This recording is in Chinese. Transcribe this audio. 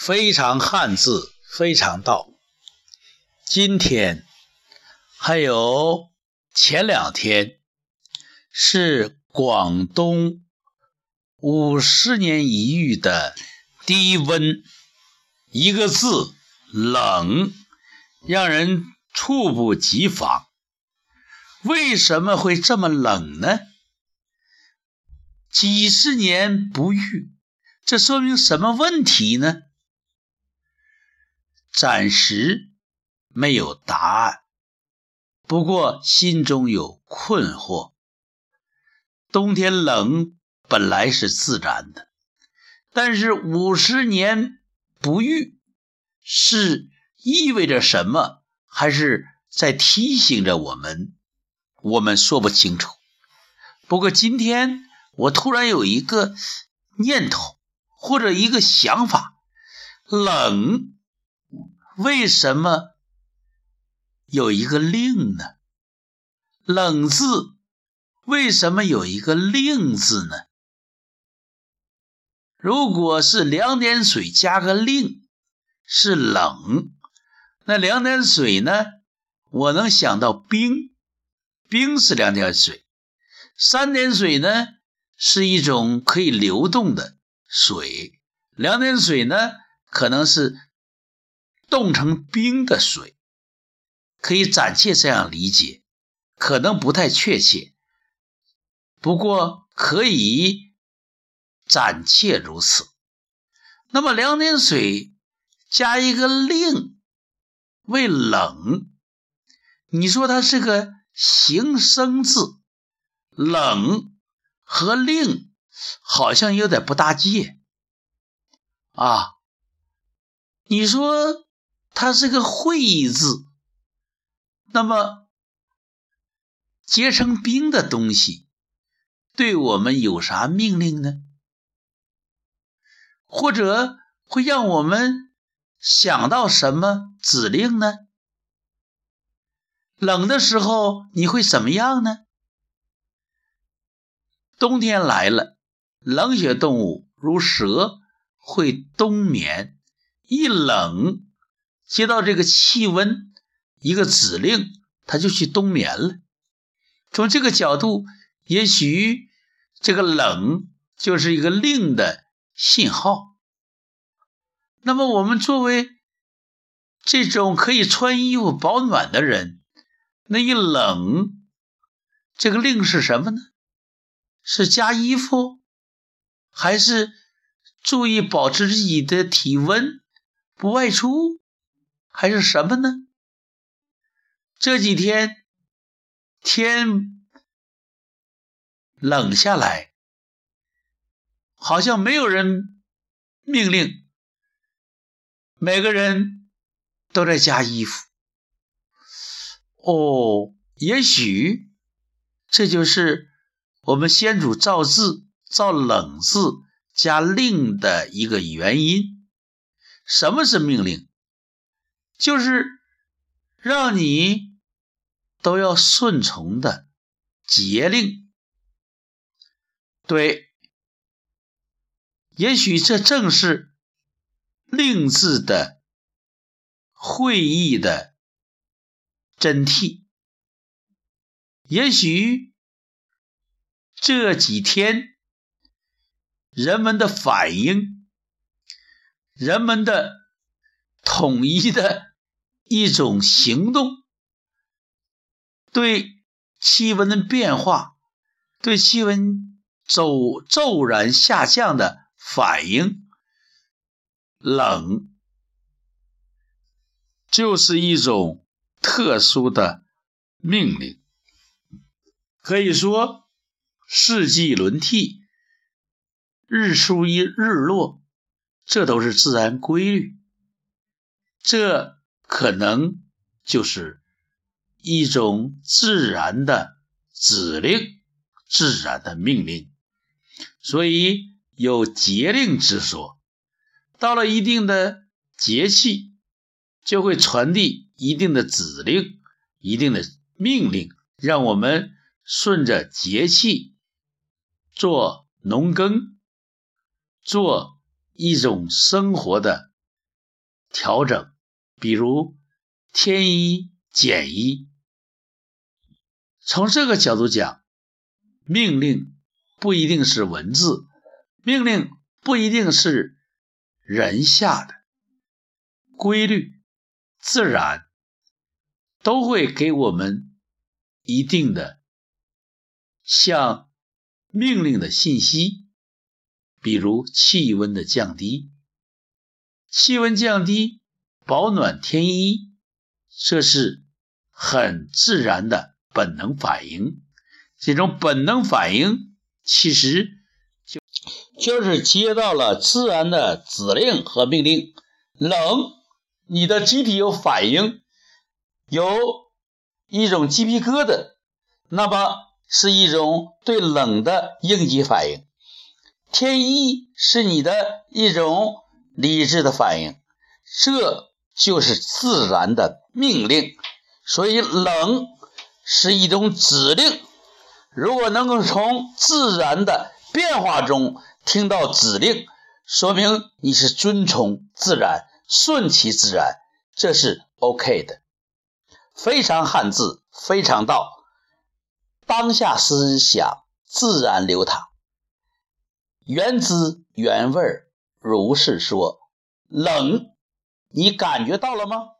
非常汉字，非常道。今天还有前两天是广东五十年一遇的低温，一个字冷，让人猝不及防。为什么会这么冷呢？几十年不遇，这说明什么问题呢？暂时没有答案，不过心中有困惑。冬天冷本来是自然的，但是五十年不遇是意味着什么？还是在提醒着我们？我们说不清楚。不过今天。我突然有一个念头，或者一个想法：冷为什么有一个令呢？冷字为什么有一个令字呢？如果是两点水加个令，是冷。那两点水呢？我能想到冰，冰是两点水。三点水呢？是一种可以流动的水，两点水呢，可能是冻成冰的水，可以暂且这样理解，可能不太确切，不过可以暂且如此。那么两点水加一个令为冷，你说它是个形声字，冷。和令好像有点不搭界啊！你说它是个会意字，那么结成冰的东西对我们有啥命令呢？或者会让我们想到什么指令呢？冷的时候你会怎么样呢？冬天来了，冷血动物如蛇会冬眠。一冷，接到这个气温一个指令，它就去冬眠了。从这个角度，也许这个冷就是一个令的信号。那么，我们作为这种可以穿衣服保暖的人，那一冷，这个令是什么呢？是加衣服，还是注意保持自己的体温，不外出，还是什么呢？这几天天冷下来，好像没有人命令，每个人都在加衣服。哦，也许这就是。我们先祖造字造冷字加令的一个原因，什么是命令？就是让你都要顺从的节令。对，也许这正是令字的会意的真谛。也许。这几天，人们的反应，人们的统一的一种行动，对气温的变化，对气温骤骤然下降的反应，冷，就是一种特殊的命令，可以说。四季轮替，日出一日落，这都是自然规律。这可能就是一种自然的指令，自然的命令。所以有节令之说。到了一定的节气，就会传递一定的指令、一定的命令，让我们顺着节气。做农耕，做一种生活的调整，比如添一减一。从这个角度讲，命令不一定是文字，命令不一定是人下的，规律、自然都会给我们一定的像命令的信息，比如气温的降低，气温降低，保暖添衣，这是很自然的。本能反应，这种本能反应其实就就是接到了自然的指令和命令。冷，你的机体有反应，有一种鸡皮疙瘩，那么是一种对冷的应激反应。天一是你的一种理智的反应，这就是自然的命令。所以冷。是一种指令，如果能够从自然的变化中听到指令，说明你是遵从自然、顺其自然，这是 OK 的。非常汉字，非常道，当下思想自然流淌，原汁原味如是说。冷，你感觉到了吗？